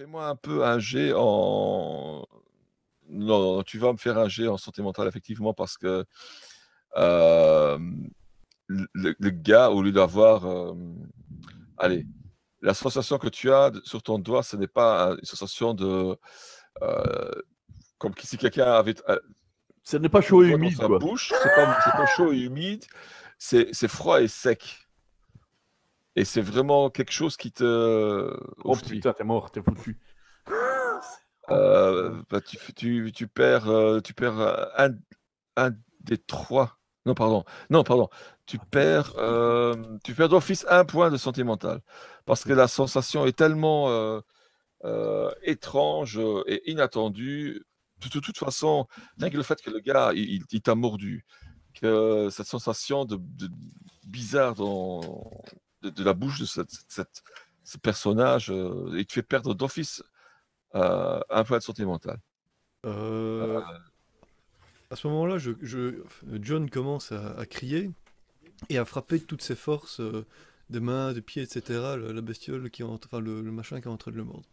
Fais-moi un peu un G en. Non, non, tu vas me faire un G en santé mentale, effectivement, parce que euh, le, le gars, au lieu d'avoir. euh, allez, la sensation que tu as sur ton doigt, ce n'est pas une sensation de. euh, comme si quelqu'un avait. Ce n'est pas chaud et humide, Dans sa quoi. bouche, c'est pas, pas chaud et humide, c'est froid et sec. Et c'est vraiment quelque chose qui te. Oh putain, t'es mort, t'es foutu. Euh, bah, tu, f- tu, tu perds, euh, tu perds euh, un, un des trois. Non, pardon. Non, pardon. Tu perds, euh, tu perds d'office un point de santé mentale. Parce que la sensation est tellement étrange et inattendue. De, de toute façon, rien que le fait que le gars, il, il- il t'a mordu, que cette sensation de, de- bizarre dans, de, de la bouche de cette- cette- ce personnage, euh, il te fait perdre d'office euh, un point de santé mentale. Euh, à ce moment-là, je, je- John commence à, à crier et à frapper de toutes ses forces, euh, de mains, de pieds, etc. La, la bestiole qui est en- enfin le, le machin qui est en train de le mordre.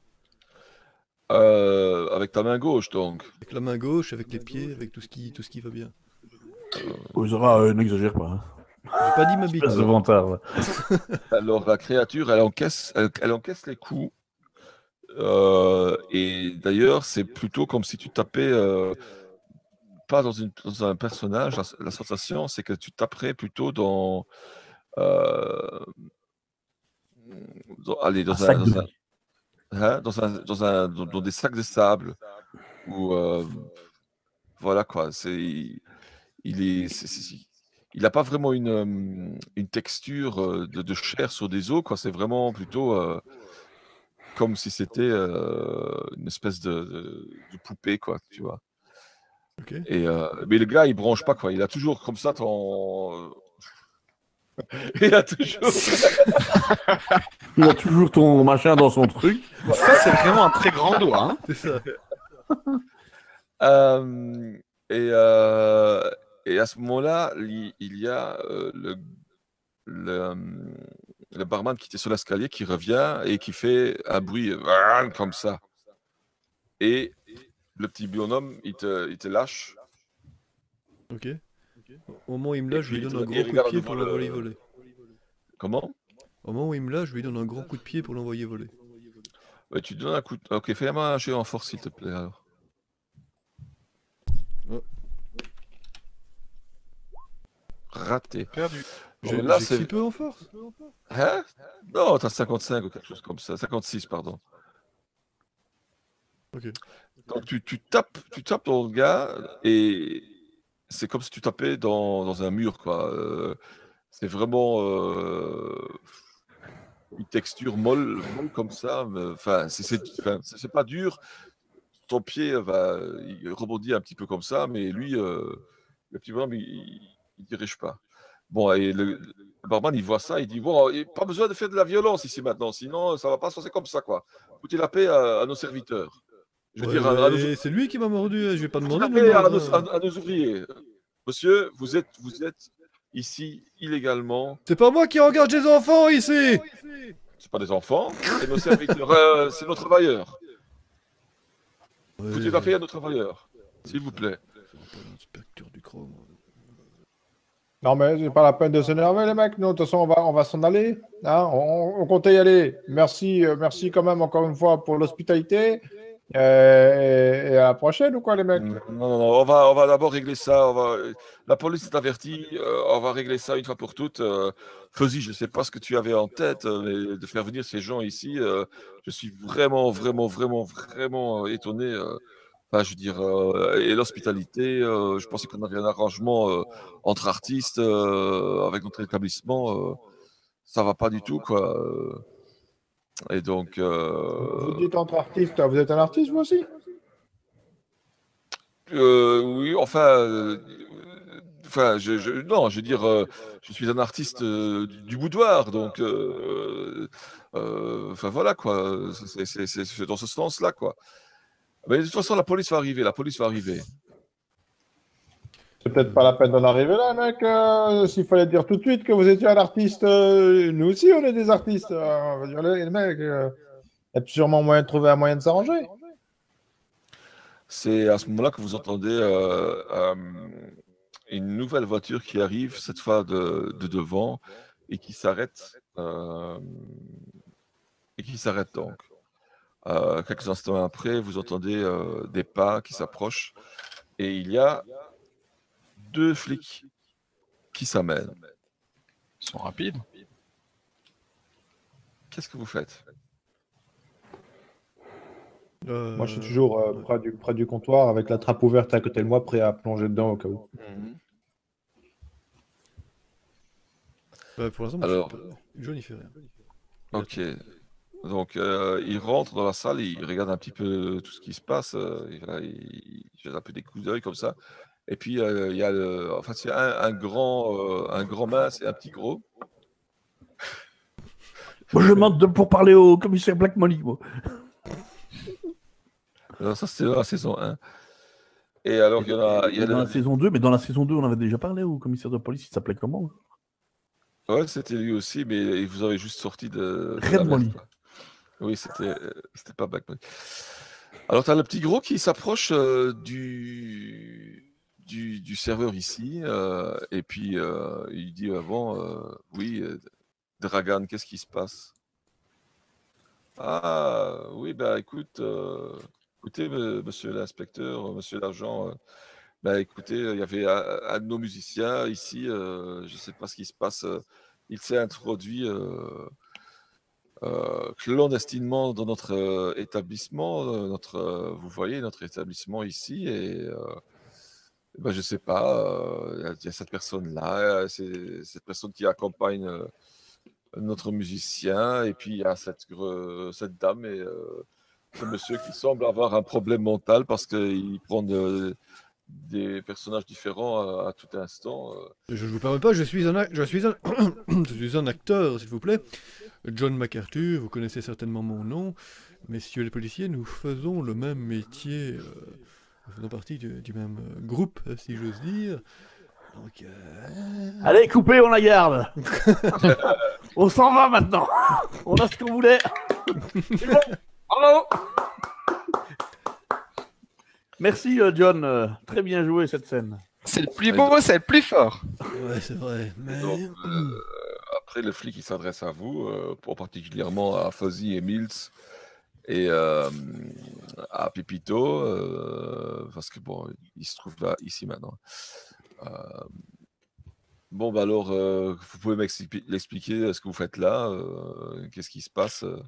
Euh, avec ta main gauche, donc. Avec la main gauche, avec les pieds, avec tout ce qui, tout ce qui va bien. Osera, euh, n'exagère pas. Hein. J'ai pas dit ma bite. De vantard. Alors, la créature, elle encaisse, elle, elle encaisse les coups. Euh, et d'ailleurs, c'est plutôt comme si tu tapais, euh, pas dans, une, dans un personnage. La, la sensation, c'est que tu taperais plutôt dans. euh, dans- allez, dans Un un, sac de dans, un, hein, dans, un- dans un- dans- dans des sacs de sable. Ou. euh, voilà quoi. C'est. Il est. il n'a pas vraiment une, une texture de, de chair sur des os, quoi. C'est vraiment plutôt euh, comme si c'était euh, une espèce de, de- de poupée, quoi, tu vois. Et, euh, mais le gars, il bronche pas, quoi. Il a toujours comme ça ton. il a toujours. Il a toujours ton machin dans son truc. Ça, c'est vraiment un très grand doigt. hein. C'est ça. Euh, et, euh, et à ce moment-là, il, y a euh, le, le, euh, le barman qui était sur l'escalier qui revient et qui fait un bruit euh, comme ça. Et le petit bonhomme, il te, il te lâche. Ok. Au moment où il me lâche, je lui donne un gros coup de pied pour le- l'envoyer voler. Comment? Au moment où il me lâche, je lui donne un gros coup de pied pour l'envoyer voler. Tu donnes un coup. de- Ok, fais-moi un jet en force, s'il te plaît. Alors. Raté. Perdu. J'ai là, c'est- peu en force. Hein Non, t'as 55 ou quelque chose comme ça. 56, pardon. Ok. Donc tu, tu tapes, tu tapes dans le gars et c'est comme si tu tapais dans, dans un mur, quoi. Euh, c'est vraiment euh, une texture molle, molle comme ça. mais, Enfin, c'est- pas dur. Ton pied va, il rebondit un petit peu comme ça, mais lui, euh, le petit bonhomme, il, il, il dirige pas. Bon, et le, le barman, il voit ça, il dit bon, il- pas besoin de faire de la violence ici maintenant, sinon ça va pas se passer comme ça, quoi. Foutez la paix à, à nos serviteurs? Je veux Ouais, dire, nos, c'est lui qui m'a mordu, hein, je vais pas foutez demander la de le paix à mordre, nos, hein. à- à nos ouvriers? Monsieur, vous êtes, vous êtes ici illégalement. C'est pas moi qui engage des enfants ici C'est pas des enfants, c'est nos serviteurs, euh, c'est nos travailleurs. Ouais, Foutez la paix à nos travailleurs, s'il vous plaît. Du chrome. Non, mais c'est pas la peine de s'énerver, les mecs. Nous, de toute façon, on va, on va s'en aller. Hein on, comptait y aller. Merci, euh, merci quand même encore une fois pour l'hospitalité. Euh, et, à la prochaine, ou quoi, les mecs? Non, non, non, on va, on va d'abord régler ça. La police est avertie. euh, on va régler ça une fois pour toutes. Fuzzy, je ne sais pas ce que tu avais en tête, mais de faire venir ces gens ici, je suis vraiment, vraiment, vraiment, vraiment étonné. Enfin, je veux dire, euh, et l'hospitalité, euh, je pensais qu'on avait un arrangement euh, entre artistes avec notre établissement. ça va pas du tout, quoi. Et donc. Vous dites entre artistes, vous êtes un artiste, vous aussi? Oui, enfin, enfin, je, je- non, je veux dire, je suis un artiste du, boudoir, donc, enfin voilà quoi, c'est dans ce sens-là quoi. Mais de toute façon, la police va arriver, la police va arriver. C'est peut-être pas la peine d'en arriver là, mec. euh, S'il fallait dire tout de suite que vous étiez un artiste, euh, nous aussi, on est des artistes. euh, on va dire, les, les mecs. euh, y a sûrement moyen de trouver un moyen de s'arranger. C'est à ce moment-là que vous entendez une nouvelle voiture qui arrive, cette fois de, de devant, et qui s'arrête. et qui s'arrête donc. Euh, quelques instants après, vous entendez euh, des pas qui s'approchent, et il y a deux flics qui s'amènent. Ils sont rapides. Qu'est-ce que vous faites? Euh, Moi, je suis toujours euh, près, du, près du comptoir avec la trappe ouverte à côté de moi, prêt à plonger dedans au cas où. ouais, pour l'instant, Alors- je sais pas. John, il fait rien. Ok. Donc, euh, il rentre dans la salle, il regarde un petit peu tout ce qui se passe, euh, il, il jette un peu des coups d'œil comme ça. Et puis, euh, il y a le, enfin, c'est un, un grand, un grand mince et un petit gros. Moi, je demande de- pour parler au commissaire Black Molly. moi. Alors, ça, c'était dans la saison 1. Et alors, il y en a, il y a dans la saison 2, mais dans la saison 2, on avait déjà parlé au commissaire de police, il s'appelait comment Ouais, c'était lui aussi, mais il vous avez juste sorti de. de Red. Oui, c'était euh, pas Black Molly. Alors, tu as le petit gros qui s'approche euh, du, serveur ici, euh, et puis il dit euh, oui, Dragan, qu'est-ce qui se passe? Ah, oui, bah écoute, écoutez, monsieur l'inspecteur, monsieur l'agent. bah écoutez, il y avait un, de nos musiciens ici, je ne sais pas ce qui se passe. il s'est introduit euh, clandestinement dans notre euh, établissement, euh, notre, vous voyez, notre établissement ici, et bah, je sais pas, il y a- cette personne-là, euh, c'est cette personne qui accompagne notre musicien, et puis il y a cette, cette dame et ce monsieur qui semble avoir un problème mental parce qu'il prend de- des personnages différents à, à tout instant. euh. Je ne vous permets pas, je suis un, je suis un, je suis un acteur, s'il vous plaît. John MacArthur, vous connaissez certainement mon nom. Messieurs les policiers, nous faisons le même métier. euh, nous faisons partie du, du même euh, groupe, si j'ose dire. Donc, euh, Allez, coupez, on la garde On s'en va maintenant On a ce qu'on voulait Bravo Merci, euh, John. euh, très bien joué cette scène. C'est le plus beau, c'est le plus fort. Ouais, c'est vrai. Mais... Donc, euh, après, le flic il s'adresse à vous, euh, pour particulièrement à Fuzzy et Mills et euh, à Pepito, euh, parce que bon, il se trouve là, ici maintenant. Euh, bon, bah alors, euh, vous pouvez m'expliquer l'expliquer ce que vous faites là, euh, qu'est-ce qui se passe euh?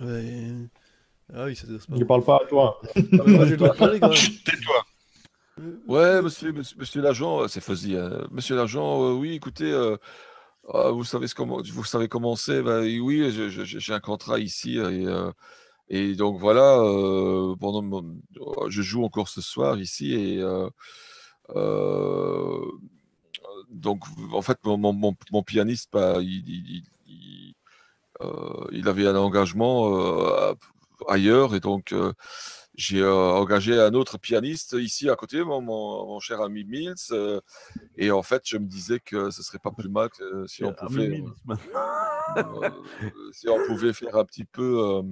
Ouais. Ah oui, ça. Il parle pas à toi. Ah, mais moi, j'ai le droit de parler quand même. Tais-toi. Ouais, monsieur, monsieur, monsieur l'agent, euh, c'est Fuzzy. hein. Monsieur l'agent, euh, oui, écoutez, euh, ah, vous savez ce comment, vous savez comment c'est. ben, oui, j'ai un contrat ici et, euh, et donc voilà. euh, pendant mon- je joue encore ce soir ici et euh, euh, donc en fait mon, mon- mon- mon pianiste, bah, il, il- il- il, euh, il avait un engagement euh, ailleurs et donc euh, j'ai euh, engagé un autre pianiste ici à côté, mon, mon- mon cher ami Mills. euh, et en fait, je me disais que ce serait pas plus mal que, si on pouvait, si on pouvait faire un petit peu,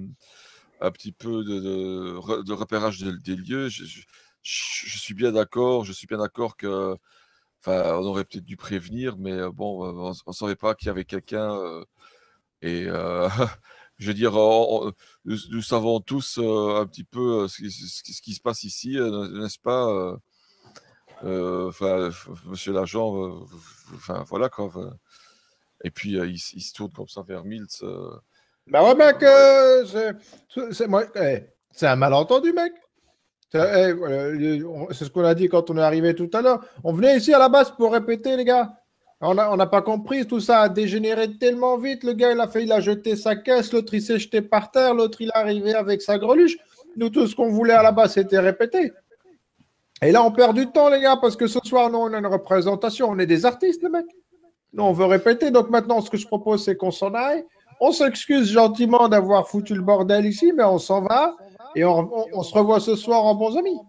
un petit peu de, de re- de repérage de- des lieux. Je, je- je suis bien d'accord. Je suis bien d'accord que, enfin, on aurait peut-être dû prévenir, mais bon, on ne savait pas qu'il y avait quelqu'un. euh, et euh, je veux dire, on- on- nous, nous savons tous euh, un petit peu euh, ce, qui, ce qui- ce qui se passe ici, euh, n'est-ce pas Enfin, monsieur l'agent, enfin voilà quoi. Et puis il, se tourne comme ça vers Mills. Bah ouais, mec, euh, c'est- moi- eh, c'est un malentendu, mec. C'est eh, c'est ce qu'on a dit quand on est arrivé tout à l'heure. On venait ici à la base pour répéter, les gars. On n'a pas compris, tout ça a dégénéré tellement vite. Le gars, il a fait, il a jeté sa caisse, l'autre, il s'est jeté par terre, l'autre, il est arrivé avec sa greluche. Nous, tout ce qu'on voulait à la base, c'était répéter. Et là, on perd du temps, les gars, parce que ce soir, nous, on a une représentation. On est des artistes, les mecs. Nous, on veut répéter. Donc maintenant, ce que je propose, c'est qu'on s'en aille. On s'excuse gentiment d'avoir foutu le bordel ici, mais on s'en va et on se revoit ce soir en bons amis.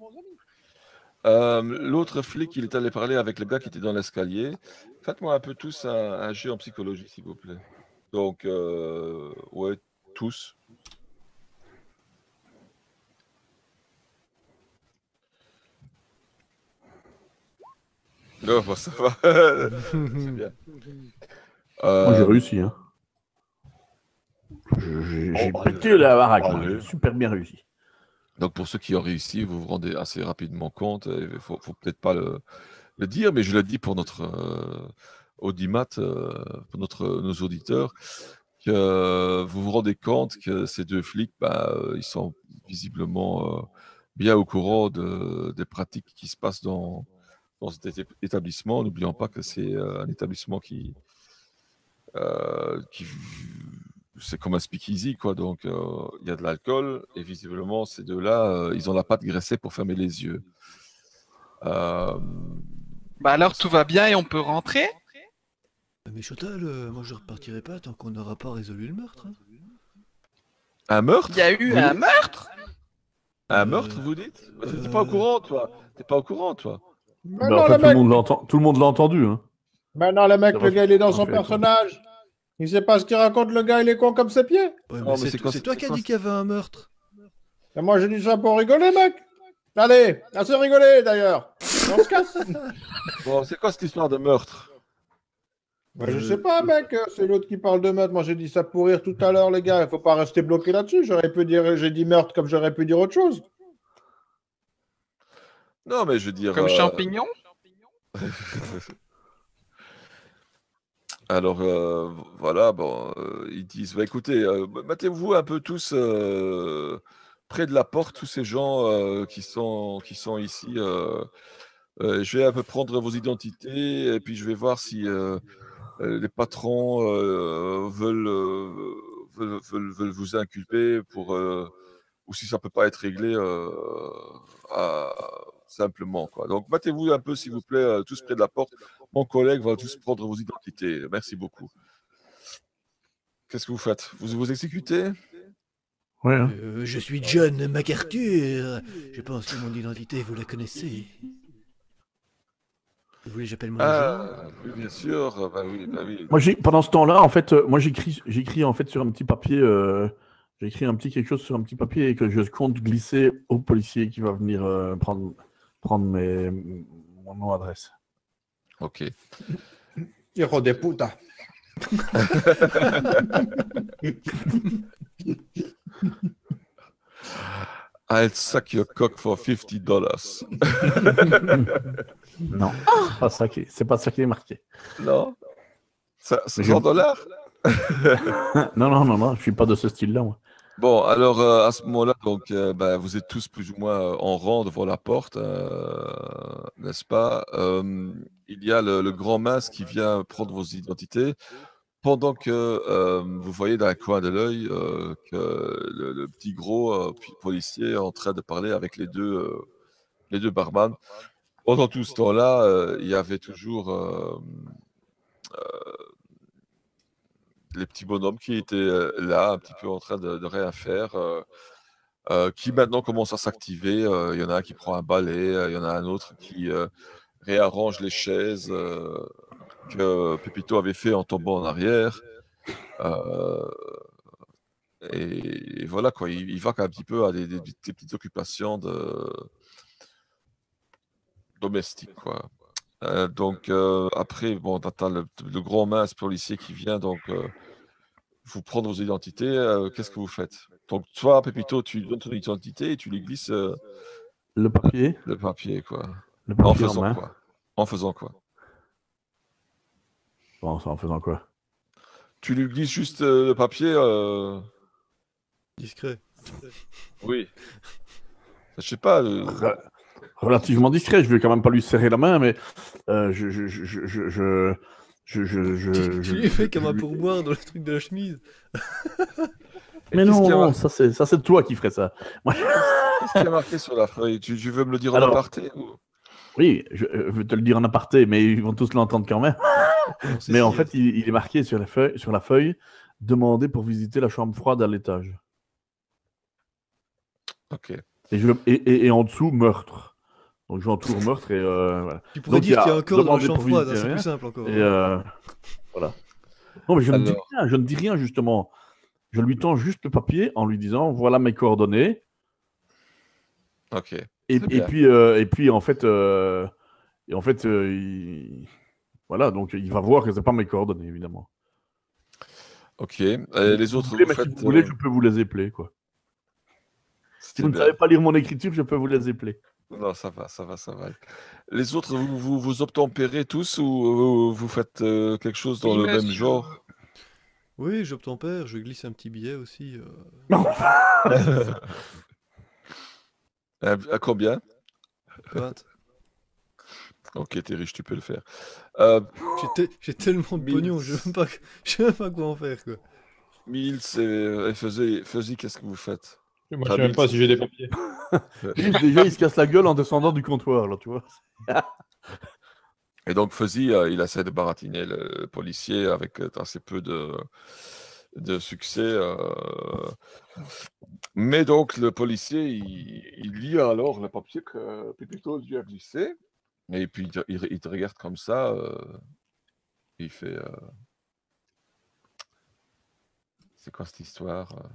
Euh, L'autre flic, il est allé parler avec le gars qui était dans l'escalier. Faites-moi un peu tous un, un jeu en psychologie, s'il vous plaît. Donc, euh, ouais, tous. Non, bon, ça va. C'est bien. Moi, j'ai Euh, réussi. Hein. Je- J'ai Oh, pété la baraque. oh, super bien réussi. Donc pour ceux qui ont réussi, vous vous rendez assez rapidement compte. Il faut, faut peut-être pas le, dire, mais je le dis pour notre euh, audimat, euh, pour notre, nos auditeurs, que euh, vous vous rendez compte que ces deux flics, bah, euh, ils sont visiblement euh, bien au courant de, des pratiques qui se passent dans, dans cet éta- établissement. N'oublions pas que c'est euh, un établissement euh, qui c'est comme un speakeasy, quoi. Donc, euh, il y a de l'alcool et visiblement, ces deux-là, euh, ils ont la patte graissée pour fermer les yeux. Euh, Bah alors tout va bien et on peut rentrer? Mais Chotal, euh, moi je repartirai pas tant qu'on n'aura pas résolu le meurtre. hein. un meurtre? Il y a eu un meurtre? Un Euh, meurtre, vous dites? Bah, T'es pas au euh, courant, toi T'es pas au courant, toi Mais Bah, non, en le fait, tout, le mec, monde l'entend- tout le monde l'a entendu. Hein. maintenant, le mec, le gars, il est dans son personnage. Il sait pas ce qu'il raconte, le gars, il est con comme ses pieds. Ouais, mais c'est toi qui as dit qu'il y avait un meurtre. Et moi, j'ai dit ça pour rigoler, mec. Allez, assez rigoler, d'ailleurs. On se casse. Bon, c'est quoi cette histoire de meurtre? Bah, je sais pas, mec. C'est l'autre qui parle de meurtre. Moi, j'ai dit ça pour rire tout à l'heure, les gars. Il faut pas rester bloqué là-dessus. J'aurais pu dire, j'ai dit meurtre comme j'aurais pu dire autre chose. Non, mais je veux dire... Comme euh, champignon? Alors, euh, voilà, bon, euh, ils disent, bah, écoutez, euh, mettez-vous un peu tous près de la porte, tous ces gens qui, sont, qui sont ici. je vais un peu prendre vos identités et puis je vais voir si les patrons veulent, veulent, veulent- vous inculper pour, ou si ça peut pas être réglé simplement. Quoi. Donc, mettez-vous un peu, s'il vous plaît, tous près de la porte. Mon collègue va tous prendre vos identités. Merci beaucoup. Qu'est-ce que vous faites? Vous vous exécutez? Ouais, hein. Euh, je suis John MacArthur. Je pense que mon identité, vous la connaissez. Vous voulez que j'appelle mon agent? Ah, oui, bien sûr. Bah oui, bah oui. Moi, j'ai, pendant ce temps-là, en fait, euh, moi, j'écris, j'écris en fait sur un petit papier, euh, j'écris un petit quelque chose sur un petit papier et que je compte glisser au policier qui va venir euh, prendre, prendre mes, mon nom adresse. Ok. Hijo de puta. I'll suck your cock for 50 dollars. Non, c'est pas ça qui, c'est pas ça qui est marqué. Non C'est Je- 100 dollars? Non, non, non, non, je suis pas de ce style-là, moi. Bon, alors euh, à ce moment-là, donc, euh, bah, vous êtes tous plus ou moins euh, en rang devant la porte, n'est-ce pas? Il y a le, le grand mince qui vient prendre vos identités, pendant que vous voyez dans un coin de l'œil que le, le petit gros policier est en train de parler avec les deux, les deux barman. Pendant tout ce temps-là, il y avait toujours les petits bonhommes qui étaient euh, là, un petit peu en train de, de rien faire, euh, euh, qui maintenant commencent à s'activer. Il y en a un qui prend un balai, il y en a un autre qui réarrange les chaises que Pépito avait fait en tombant en arrière. Et, voilà, quoi, il, va un petit peu à des, petites occupations domestiques. Euh, donc euh, après, bon, t'as le, le grand mince policier qui vient donc euh, vous prendre vos identités. euh, Qu'est-ce que vous faites? Donc toi, Pépito, tu donnes ton identité et tu lui glisses euh, Le papier, le papier, quoi. le En papier en, faisant main. quoi? En faisant quoi? Bon, ça en faisant quoi? Tu lui glisses juste euh, le papier. euh, Discret. Oui. Je sais pas. euh, relativement discret. Je ne vais quand même pas lui serrer la main, mais euh, je, je, je, je, je, je, tu, lui as fait comme un pourboire dans le truc de la chemise. mais non, ça c'est ça c'est toi qui ferais ça. Qu'est-ce qui a marqué sur la feuille? Tu, veux me le dire en aparté. Oui, euh, je, veux te le dire en aparté, mais ils vont tous l'entendre quand même. Ah, mais en fait, il, est marqué sur la feuille, sur la feuille, demander pour visiter la chambre froide à l'étage. Ok. Et, je, et, et, en dessous, meurtre. Donc j'entoure meurtre et euh, voilà. Tu pourrais Donc, dire qu'il y a demandé chambre pour froide, hein, visiter c'est plus simple encore. Et euh, voilà. Non, mais je ne dis rien, je ne dis rien justement. je lui tends juste le papier en lui disant voilà mes coordonnées. Ok. Et, puis, euh, et puis en fait, euh, et en fait euh, il- voilà, donc il va voir que c'est pas mes coordonnées, évidemment. Ok. Et les autres, Si vous voulez, vous mais si vous voulez, euh, je peux vous les épeler, quoi. Si vous ne savez pas lire mon écriture, je peux vous les épeler. Non, ça va, ça va, ça va. Les autres, vous vous, vous obtempérez tous ou euh, vous faites euh, quelque chose dans Oui, le même genre? Oui, j'obtempère, je glisse un petit billet aussi. euh. à, à combien? Vingt. Ok, t'es riche, tu peux le faire. Euh, J'ai te- J'ai tellement de Mille. pognon, je sais même pas, sais même pas quoi en faire quoi. Mills et, et Fuzzy, Fuzzy, qu'est-ce que vous faites? Moi, je sais même pas si j'ai des papiers. Juste, déjà, il se casse la gueule en descendant du comptoir, là, tu vois. Et donc Fuzzy, euh, il essaie de baratiner le policier avec euh, assez peu de, de succès. euh. Mais donc le policier, il, il lit alors le papier que Pépito lui a glissé. Et puis il, te- il- il te regarde comme ça. euh, il fait... euh, C'est quoi cette histoire euh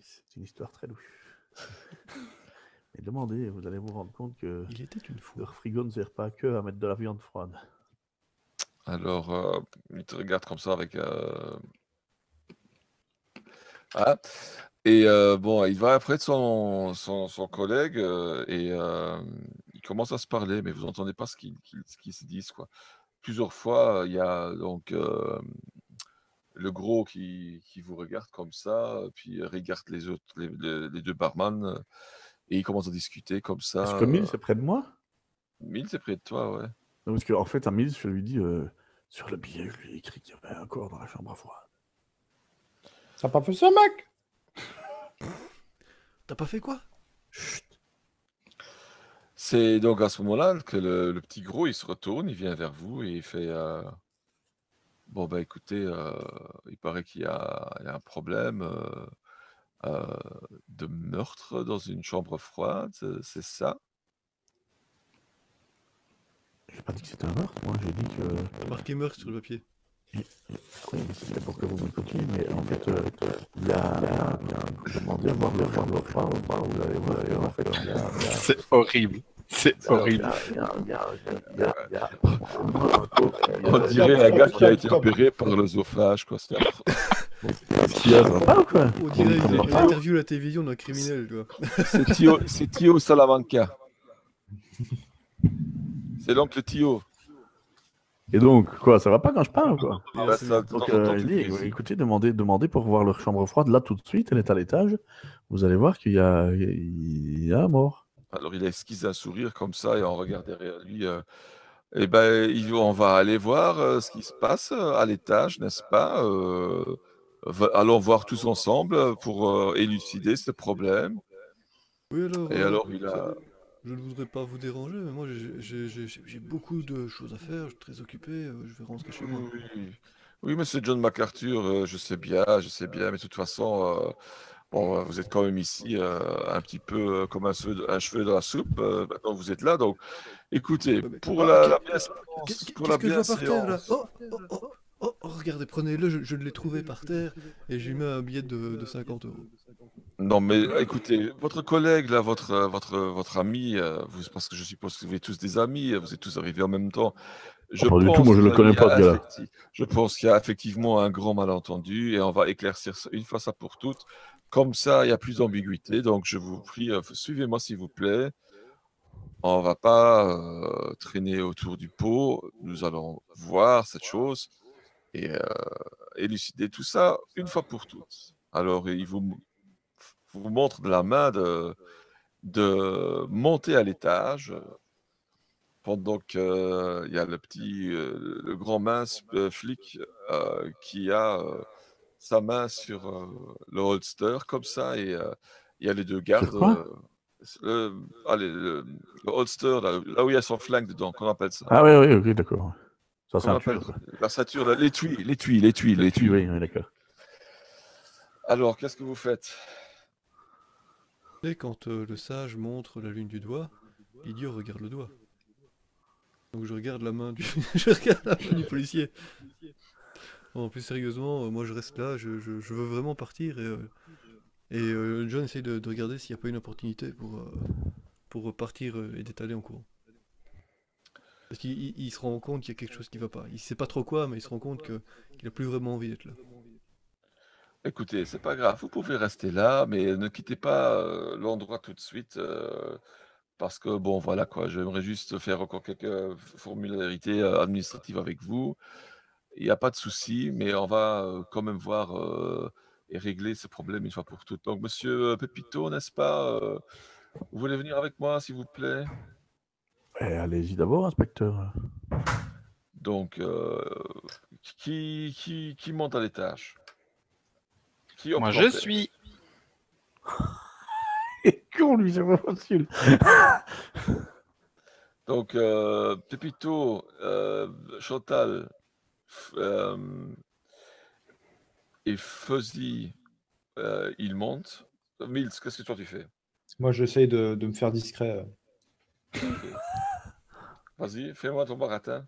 C'est une histoire très louche. Mais demandez, vous allez vous rendre compte que Il était une fois. leur frigo ne sert pas que à mettre de la viande froide. Alors, euh, il te regarde comme ça avec. euh, ah. Et euh, bon, il va après de son, son, son collègue euh, et euh, ils commencent à se parler, mais vous n'entendez pas ce qu'ils qu'ils se disent. Quoi. Plusieurs fois, il y a donc euh, le gros qui, qui vous regarde comme ça, puis regarde les autres, les, les- les deux barman, euh, et ils commencent à discuter comme ça. Est-ce que Mills euh, est près de moi? Mills est près de toi, ouais. Non, parce qu'en fait, à Mills, je lui dis euh, sur le billet, je lui ai écrit qu'il y avait un corps dans la chambre à froid. T'as pas fait ça, mec? T'as pas fait quoi? C'est donc à ce moment-là que le, le petit gros, il se retourne, il vient vers vous et il fait euh, Bon, bah écoutez, euh, il paraît qu'il y a, il y a un problème euh, euh, de meurtre dans une chambre froide, c'est- c'est ça? J'ai pas dit que c'était un meurtre, moi, j'ai dit que. T'as marqué meurtre sur le papier. Oui, mais c'était pour que vous m'écoutiez, mais en fait, euh, il y a. il y a- il y a- Vous demandez à voir le chambre froide ou pas, vous allez voir, et en fait, il y a. il y a- C'est horrible. C'est horrible. On dirait un gars qui a été opéré par l'œsophage, quoi. c'est pas ou quoi On dirait une, interview à la télévision d'un criminel, quoi. C'est Tio, Salamanca. C'est l'oncle Tio. Et donc, quoi, ça va pas quand je parle, quoi? Ah bah, ça, Donc, t'entends euh, il dit, écoutez, demandez, demandez pour voir leur chambre froide là tout de suite, elle est à l'étage. Vous allez voir qu'il y a, il y a un mort. Alors il esquisse un sourire comme ça et on regarde derrière lui. euh, eh ben, on va aller voir euh, ce qui se passe euh, à l'étage, n'est-ce pas Euh, Allons voir tous ensemble pour élucider ce problème. Oui, alors. Et alors il a. Je ne voudrais pas vous déranger, mais moi j'ai- beaucoup de choses à faire, je suis très occupé, je vais rentrer chez moi. Oui, oui. Oui, monsieur John MacArthur, je sais bien, je sais bien, mais de toute façon, bon, euh, vous êtes quand même ici euh, un petit peu euh, comme un cheveu, un cheveu dans la soupe. euh, maintenant, vous êtes là, donc écoutez, mais- pour Ah, la, la Qu'est-ce pour la qu'est-ce que je vois par terre là bienséance- oh, oh, oh, oh, oh, regardez, prenez-le, je, je l'ai trouvé par terre et j'ai mis un billet de, de 50 euros. Non, mais écoutez, votre collègue, là, votre, votre, votre ami, euh, vous, parce que je suppose que vous êtes tous des amis, vous êtes tous arrivés en même temps. Je pas du tout, pense moi, je le connais pas, ce gars-là. effecti- Je pense qu'il y a effectivement un grand malentendu et on va éclaircir ça une fois ça pour toutes. Comme ça, il n'y a plus d'ambiguïté. Donc, je vous prie, euh, suivez-moi s'il vous plaît. On va pas euh, traîner autour du pot. Nous allons voir cette chose et euh, élucider tout ça une fois pour toutes. Alors, il vous, montre de la main de, monter à l'étage euh, pendant qu'il y a le petit, euh, le grand mince euh, flic euh, qui a euh, sa main sur euh, le holster comme ça et euh, il y a les deux gardes. quoi? euh, le, allez, le, le holster, là, là où il y a son flingue dedans, qu'on appelle ça. Ah oui, oui, ok, d'accord. Ça, appelle quoi. la ceinture, l'étui, l'étui, l'étui, l'étui. oui, oui, d'accord. Alors, qu'est-ce que vous faites? Et quand euh, le sage montre la lune du doigt, l'idiot regarde le doigt. Donc je regarde la main du, je regarde la main du policier. Plus sérieusement, euh, moi je reste là, je, veux vraiment partir et, euh, euh, John essaye de, de regarder s'il n'y a pas une opportunité pour, pour partir et d'étaler en courant. Parce qu'il il- il se rend compte qu'il y a quelque chose qui va pas. Il sait pas trop quoi, mais il se rend compte qu'il a plus vraiment envie d'être là. Écoutez, c'est pas grave, vous pouvez rester là, mais ne quittez pas l'endroit tout de suite, parce que bon, voilà quoi, j'aimerais juste faire encore quelques formularités administratives avec vous. Il n'y a pas de souci, mais on va quand même voir euh, et régler ce problème une fois pour toutes. Donc, monsieur Pepito, n'est-ce pas euh, Vous voulez venir avec moi, s'il vous plaît? Eh, Allez-y d'abord, inspecteur. Donc, euh, qui, qui, qui monte à l'étage? Qui Moi, je suis. Et con, lui, c'est pas facile. Donc, euh, Pepito, euh, Chantal euh, et Fuzzy, euh, ils montent. Mills, qu'est-ce que toi tu fais? Moi, j'essaye de, de me faire discret. Vas-y, fais-moi ton baratin.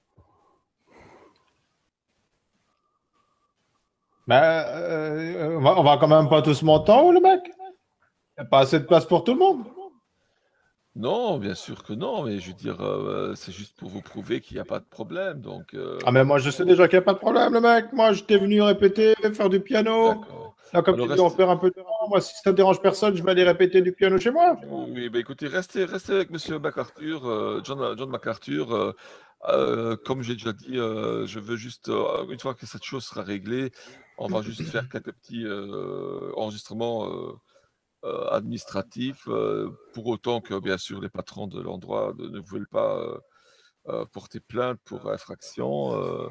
Bah, euh, on, va, on va quand même pas tous haut, le mec Y a pas assez de place pour tout le monde Non, bien sûr que non, mais je veux dire, euh, c'est juste pour vous prouver qu'il n'y a pas de problème. Donc, euh, Ah, mais moi, je sais déjà qu'il n'y a pas de problème, le mec. Moi, j'étais venu répéter, faire du piano. d'accord. Là, comme Alors, tu dis, on reste- fait un peu de... Moi, si ça ne dérange personne, je vais aller répéter du piano chez moi. Oui, bah écoutez, restez, restez avec Monsieur MacArthur, euh, John, John MacArthur. euh, euh, comme j'ai déjà dit, euh, je veux juste, euh, une fois que cette chose sera réglée, on va juste faire quelques petits euh, enregistrements euh, euh, administratifs, euh, pour autant que, bien sûr, les patrons de l'endroit ne, ne veulent pas euh, euh, porter plainte pour infraction. euh,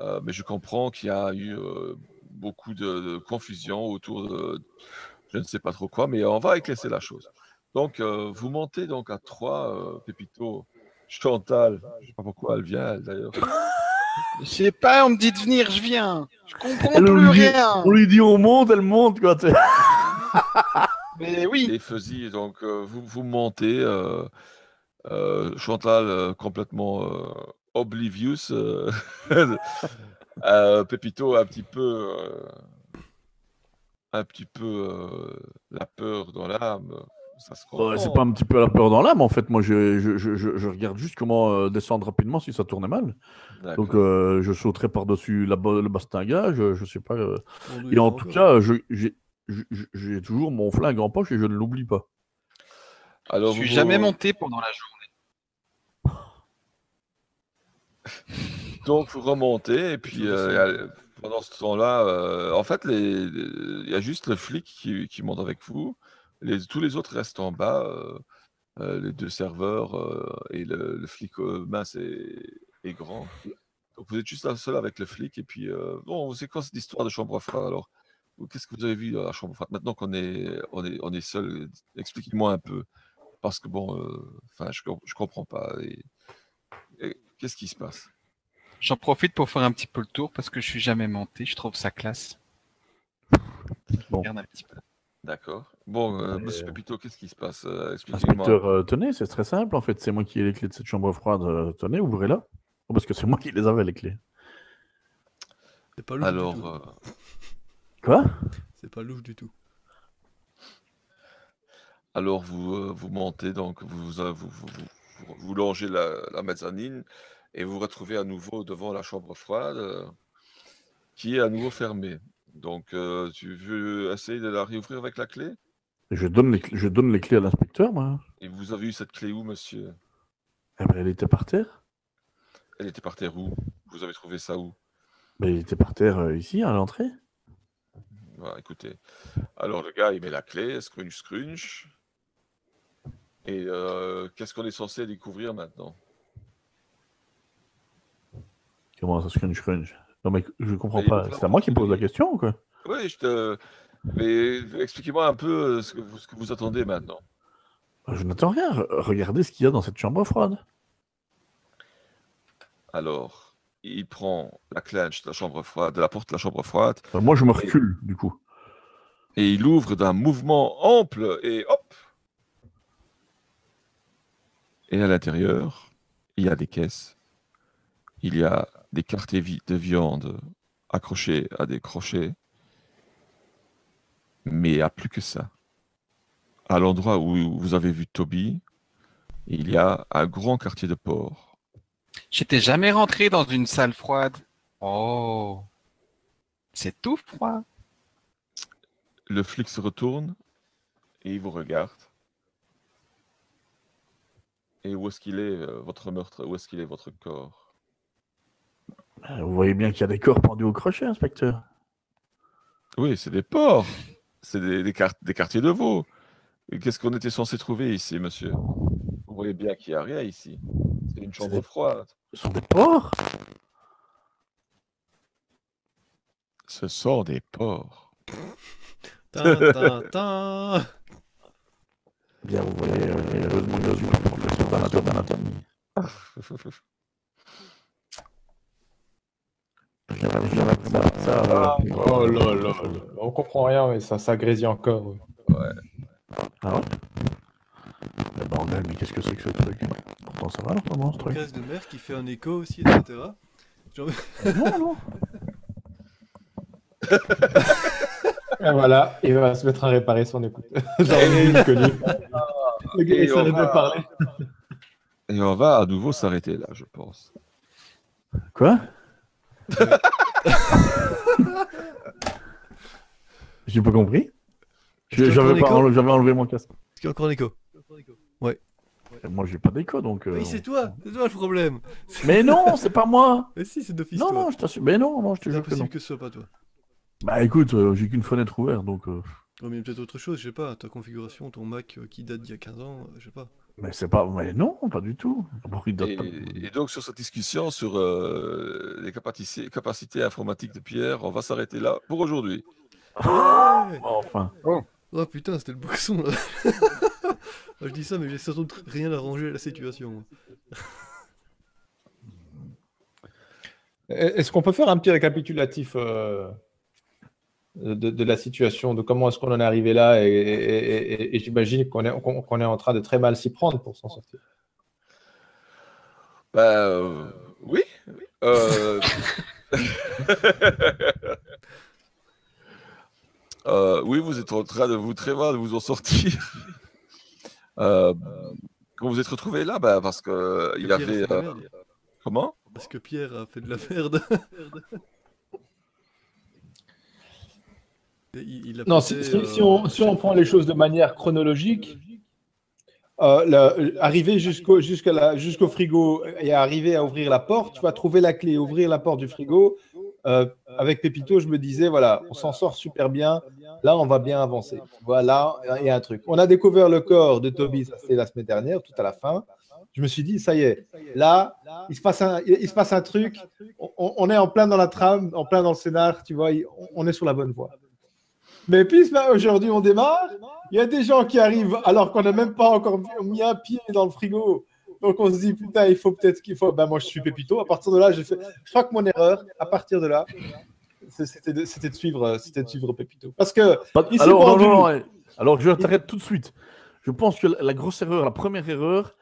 euh, mais je comprends qu'il y a eu euh, beaucoup de, de confusion autour de je ne sais pas trop quoi, mais on va éclaircir la chose. Donc, euh, vous montez donc à 3, Pépito, Chantal, je ne sais pas pourquoi elle vient, d'ailleurs. Je sais pas, on me dit de venir, je viens. Je comprends Elle plus lui rien. On lui dit on monte, elle monte, quoi. Mais oui. Et Fuzzy, donc euh, vous, vous montez, euh, euh, Chantal euh, complètement euh, oblivious, euh, euh, Pépito un petit peu, euh, un petit peu euh, la peur dans l'âme, c'est pas un petit peu la peur dans l'âme, en fait. Moi, je, je, je, je- regarde juste comment euh, descendre rapidement si ça tournait mal. Donc, euh, je sauterai par-dessus le bastingage, je, je sais pas. euh. Et en tout cas, je- j'ai j'ai toujours mon flingue en poche et je ne l'oublie pas. Je Alors, suis vous- jamais monté pendant la journée. Donc, vous remontez, et puis euh, a- pendant ce temps-là, euh, en fait, il y a juste le flic qui, qui monte avec vous. Les, tous les autres restent en bas, euh, euh, les deux serveurs euh, et le, le flic euh, mince et, et grand. Donc, vous êtes juste là seul avec le flic, et puis, euh, bon, c'est quoi cette histoire de chambre froide alors? Qu'est-ce que vous avez vu dans la chambre? Froide Maintenant qu'on est, on est, on est seul, expliquez-moi un peu. Parce que, bon, euh, enfin, je, je comprends pas. Et- et Qu'est-ce qui se passe? J'en profite pour faire un petit peu le tour parce que je suis jamais monté. Je trouve ça classe. Bon. Regarde un petit peu. D'accord. Bon, euh, Euh, monsieur Pepito, qu'est-ce qui se passe? Euh, Expliquez-moi. Inspecteur, euh, tenez, c'est très simple, en fait. C'est moi qui ai les clés de cette chambre froide. euh, tenez, ouvrez-la. Oh, parce que c'est moi qui les avais, les clés. C'est pas. Alors, euh, Quoi? C'est pas louche du tout. alors vous, euh, vous montez, donc vous, euh, vous, vous, vous, vous longez la, la mezzanine et vous vous retrouvez à nouveau devant la chambre froide euh, qui est à nouveau fermée. Donc, euh, tu veux essayer de la réouvrir avec la clé? Je donne, les, cl- je donne les clés à l'inspecteur, moi. Et vous avez eu cette clé où, monsieur? Eh ben, elle était par terre. Elle était par terre où? Vous avez trouvé ça où? Ben, elle était par terre euh, ici, à l'entrée. Voilà, écoutez. Alors, le gars, il met la clé, scrunch, scrunch. Et euh, qu'est-ce qu'on est censé découvrir maintenant? Comment ça, scrunch, scrunch? Non, mais je comprends Mais pas. C'est à moi qui pose la question, ou quoi? Oui, je te. Mais expliquez-moi un peu euh, ce que vous, ce que vous attendez maintenant. Ben, Je n'attends rien. Re- Regardez ce qu'il y a dans cette chambre froide. Alors, il prend la clenche de la chambre froide, de la porte de la chambre froide, Ben, moi, je me recule, du coup. et il ouvre d'un mouvement ample et hop Et à l'intérieur, il y a des caisses. Il y a des cartes de viande accrochés à des crochets. Mais il n'y a plus que ça. À l'endroit où vous avez vu Toby, il y a un grand quartier de port. J'étais jamais rentré dans une salle froide. Oh. C'est tout froid. Le flic se retourne et il vous regarde. Et où est-ce qu'il est, euh, votre meurtre? Où est-ce qu'il est, votre corps? Euh, Vous voyez bien qu'il y a des corps pendus au crochet, inspecteur. Oui, c'est des ports. C'est des, des quart- des quartiers de veau. Et Qu'est-ce qu'on était censé trouver ici, monsieur? Vous voyez bien qu'il n'y a rien ici. C'est une chambre froide. Ce sont des porcs Ce sont des porcs. Tin. Bien, vous voyez, euh, heureusement que je suis un professeur d'anato- d'anatomie. Fait ça, ça, Ah, euh, oh là là, on comprend rien, mais ça, grésille encore. Ah ouais? Mais bordel, mais qu'est-ce que c'est que ce truc Pourtant ça va, normalement, ce truc. Graisse de mer qui fait un écho aussi, etc. Genre, Non, non. Et voilà, il va se mettre à réparer son écoute. J'en ai une connue. Le gars, Et il s'arrête on de va- parler. Et on va à nouveau s'arrêter là, je pense. Quoi J'ai pas compris. J'avais enlevé mon casque. Est-ce qu'il y a encore un écho? Et Moi j'ai pas d'écho donc. euh, Oui, c'est toi, c'est toi le problème. Mais non, c'est pas moi Mais si, c'est d'office. Non, toi. non, je t'assure. Mais non, non, je te C'est jure que non. impossible que ce soit pas toi. Bah écoute, euh, j'ai qu'une fenêtre ouverte donc. euh, Ouais, mais peut-être autre chose, je sais pas, ta configuration, ton Mac euh, qui date d'il y a 15 ans, euh, je sais pas. Mais c'est pas. Mais non, pas du tout. Bon, il date Et, pas- et donc, sur cette discussion sur euh, les capacités, capacités informatiques de Pierre, on va s'arrêter là pour aujourd'hui. Ouais Enfin. Oh putain, c'était le boxon là. Ah, je dis ça, mais j'ai surtout tr- rien arrangé à la situation. moi. Est-ce qu'on peut faire un petit récapitulatif euh, de, de la situation, de comment est-ce qu'on en est arrivé là Et, et- et- et j'imagine qu'on est, qu'on- qu'on est en train de très mal s'y prendre pour s'en sortir. Bah, euh, oui. oui. Euh, euh, oui, vous êtes en train de vous très mal de vous en sortir. Euh, quand vous êtes retrouvé là, bah, parce que il a fait avait de la euh, merde. comment? Parce que Pierre a fait de la merde. Il, il a Non, passé, si, euh, on, si on prend les choses de manière chronologique, euh, le- arriver jusqu'au jusqu'à la- jusqu'au frigo et arriver à ouvrir la porte, tu vas trouver la clé, ouvrir la porte du frigo. Euh, avec Pépito, je me disais, voilà, on s'en sort super bien. Là, on va bien avancer. Voilà, il y a un truc. On a découvert le corps de Toby, ça c'était la semaine dernière, tout à la fin. Je me suis dit, ça y est, là, il se passe un, il se passe un truc. On, on est en plein dans la trame, en plein dans le scénar, tu vois, on est sur la bonne voie. Mais puis bah, aujourd'hui, on démarre. Il y a des gens qui arrivent alors qu'on n'a même pas encore mis un pied dans le frigo. Donc on se dit, putain, il faut peut-être qu'il faut. Ben, moi, je suis Pépito. À partir de là, j'ai fait. Je crois que mon erreur, à partir de là, c'était de, c'était de suivre, c'était de suivre Pépito. Parce que Il Alors, non, non, non, ouais. Alors, je t'arrête tout de suite. Je pense que la, grosse erreur, la première erreur,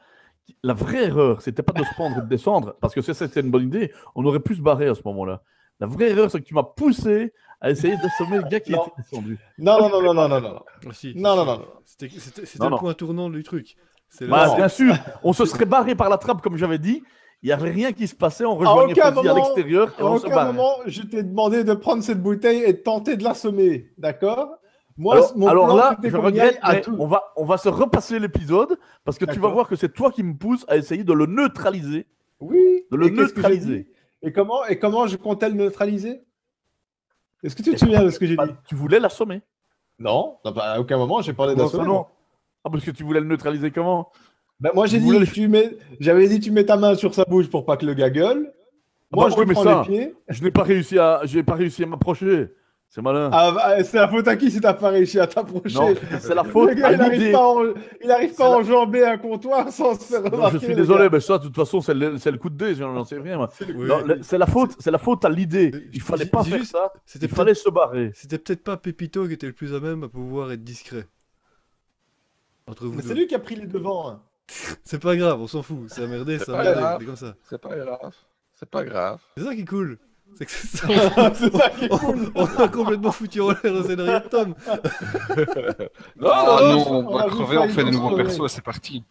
la vraie erreur, c'était pas de se prendre et de descendre, parce que ça, c'était une bonne idée. On aurait pu se barrer à ce moment-là. La vraie erreur, c'est que tu m'as poussé à essayer d'assommer le gars qui Non. était descendu. non, non, non, non, non, non, non. ah, si, Non, si, non, si. non, non. C'était c'était- c'était Non, le point tournant du truc. C'est Bah, bien sûr, on se serait barré par la trappe, comme j'avais dit. Il n'y avait rien qui se passait. On rejoignait à moment- l'extérieur À on se aucun barrait. moment, je t'ai demandé de prendre cette bouteille et de tenter de l'assommer. D'accord? Moi, Alors, mon alors plan, là, je regrette, à tout. on va, on va se repasser l'épisode parce que tu vas voir que c'est toi qui me pousse à essayer de le neutraliser. Oui. De le et neutraliser. Et comment, et comment je comptais le neutraliser? Est-ce que tu te souviens de ce que j'ai Bah, dit? tu voulais l'assommer. Non, non, bah, à aucun moment j'ai parlé d'assommer. Ah, parce que tu voulais le neutraliser comment Ben, moi j'ai dit, tu mets, j'avais dit tu mets ta main sur sa bouche pour pas que le gars gueule. Moi bah je oui, lui mais prends ça- les pieds. Je n'ai pas réussi à, j'ai pas réussi à m'approcher. C'est malin. Ah, bah, c'est la faute à qui si t'as pas réussi à t'approcher? C'est la faute gars, à il n'arrive pas, en- il arrive C'est pas à la- enjamber un comptoir sans se faire Non, remarquer. je suis désolé, mais ça, de toute façon, c'est le, coup de dé. J'en sais rien. Oui, c'est la faute, c'est la faute à l'idée. Il fallait pas faire juste- ça. Il fallait se barrer. c'était peut-être pas Pépito qui était le plus à même à pouvoir être discret. Entre vous Mais deux. c'est lui qui a pris les devants. hein. C'est pas grave, on s'en fout. C'est merdé, C'est pas grave. c'est comme ça. C'est pas grave. C'est pas grave. C'est ça qui est cool. C'est que c'est ça. C'est ça qui est On, cool. on a complètement foutu en l'air le scénario de Tom. Non, Oh non, non, non, on va crever, on fait des nouveaux crever. persos, c'est parti.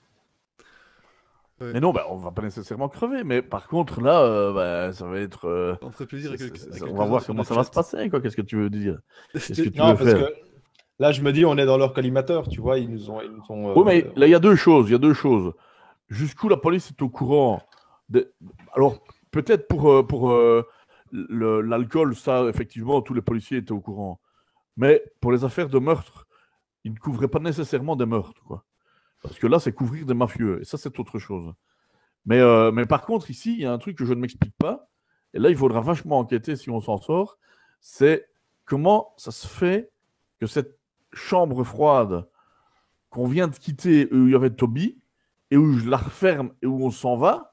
Ouais. Mais non, bah, on va pas nécessairement crever. Mais par contre, là, euh, bah, ça va être. euh, On ferait plaisir à c'est- c'est- on va voir comment ça va se passer. quoi. Qu'est-ce que tu veux dire? Qu'est-ce que tu Non, veux parce faire? que là, je me dis, on est dans leur collimateur, tu vois, ils nous ont. Ils nous ont euh, Oui, mais là, il y a deux choses. Il y a deux choses. Jusqu'où la police est au courant. de- Alors, peut-être pour, euh, pour euh, l'alcool, ça, effectivement, tous les policiers étaient au courant. Mais pour les affaires de meurtre, ils ne couvraient pas nécessairement des meurtres. Quoi. Parce que là, c'est couvrir des mafieux. Et ça, c'est autre chose. Mais, euh, mais par contre, ici, il y a un truc que je ne m'explique pas. Et là, il faudra vachement enquêter si on s'en sort. C'est comment ça se fait que cette chambre froide qu'on vient de quitter, où il y avait Toby, et où je la referme et où on s'en va,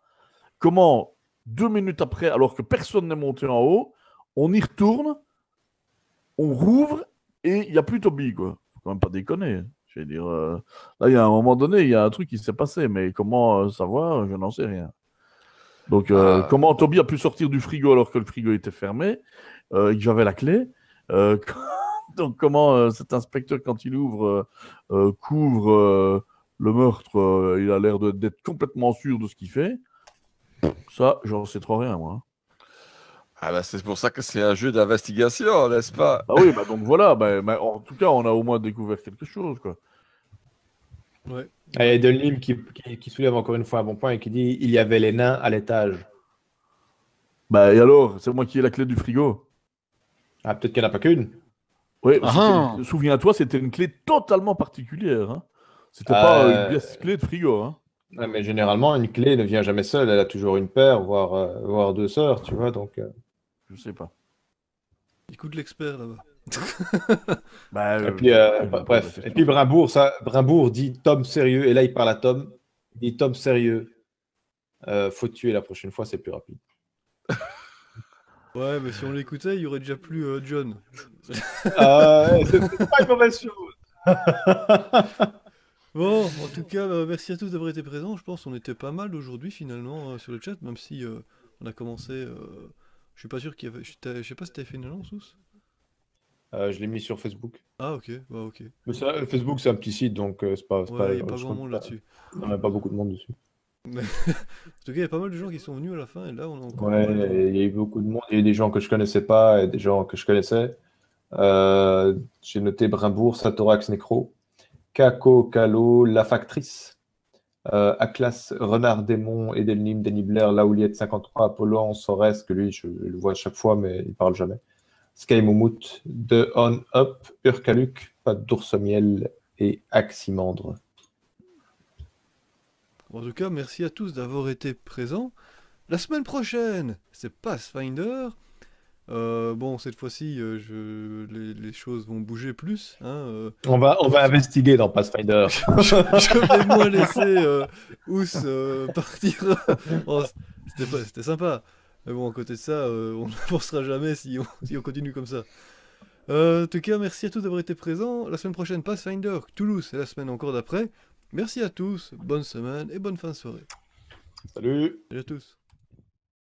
comment deux minutes après, alors que personne n'est monté en haut, on y retourne, on rouvre et il n'y a plus Toby, quoi. Faut quand même pas déconner. Je veux dire, euh, là, il y a un moment donné, il y a un truc qui s'est passé, mais comment euh, savoir, je n'en sais rien. Donc, euh, Ah. comment Toby a pu sortir du frigo alors que le frigo était fermé euh, et que j'avais la clé euh, Donc, comment euh, cet inspecteur, quand il ouvre, euh, euh, couvre euh, le meurtre, euh, il a l'air d'être complètement sûr de ce qu'il fait. Ça, j'en sais trop rien, moi. Ah bah, c'est pour ça que c'est un jeu d'investigation, n'est-ce pas? Ah oui, bah donc voilà, bah, bah, en tout cas, on a au moins découvert quelque chose, quoi. Ouais. Ah, Il y a Delim qui, qui, qui soulève encore une fois un bon point et qui dit il y avait les nains à l'étage. Bah et alors, c'est moi qui ai la clé du frigo. Ah, peut-être qu'il n'y en a pas qu'une. Oui, Ah c'était- souviens-toi, c'était une clé totalement particulière. Hein. C'était pas euh, Euh, une pièce clé de frigo. Hein. Ouais, mais généralement, une clé ne vient jamais seule. Elle a toujours une paire, voire, euh, voire deux sœurs, tu vois. Donc, euh, Je sais pas. Écoute l'expert là-bas. Bah, Et euh, puis, euh, je- je- bref. Et puis Brimbourg, ça, Brimbourg dit Tom sérieux. Et là, il parle à Tom. Il dit Tom sérieux. Euh, faut te tuer la prochaine fois, c'est plus rapide. Ouais, mais si on l'écoutait, il y aurait déjà plus euh, John. Euh, c'est c'est pas une mauvaise chose. Bon, en tout cas, euh, merci à tous d'avoir été présents. Je pense qu'on était pas mal aujourd'hui finalement euh, sur le chat, même si euh, on a commencé. euh, je suis pas sûr qu'il y avait. Je sais pas si t'avais fait une annonce, Euh, je l'ai mis sur Facebook. Ah, ok, bah ok. Mais ça, Facebook, c'est un petit site, donc euh, c'est pas. Ouais, il y a pas grand monde pas- là-dessus. Il n'y a pas beaucoup de monde dessus. En tout cas, il y a pas mal de gens qui sont venus à la fin, et là, on a encore. Ouais, il y a eu beaucoup de monde. Il y a eu des gens que je connaissais pas et des gens que je connaissais. Euh, J'ai noté Brimbourg, Satorax Necro, Kako, Kalo, La Factrice, euh, Atlas, Renard Démon, Edelnim, Denibler, Laouliette 53, Apollon, Sores, que lui, je, le vois à chaque fois, mais il parle jamais. Sky Moumout, De On Up, Urkaluk, Pas d'ours miel et Aximandre. En tout cas, merci à tous d'avoir été présents. La semaine prochaine, c'est Pathfinder. Euh, bon, cette fois-ci, euh, je... les, les choses vont bouger plus. Hein, euh. On va, on va investiguer dans Pathfinder. je vais moins laisser euh, Ous partir. C'était sympa. Mais bon, à côté de ça, on n'avancera jamais si on, si on continue comme ça. En tout cas, merci à tous d'avoir été présents. La semaine prochaine, Pathfinder, Toulouse, et la semaine encore d'après. Merci à tous, bonne semaine et bonne fin de soirée. Salut Salut à tous.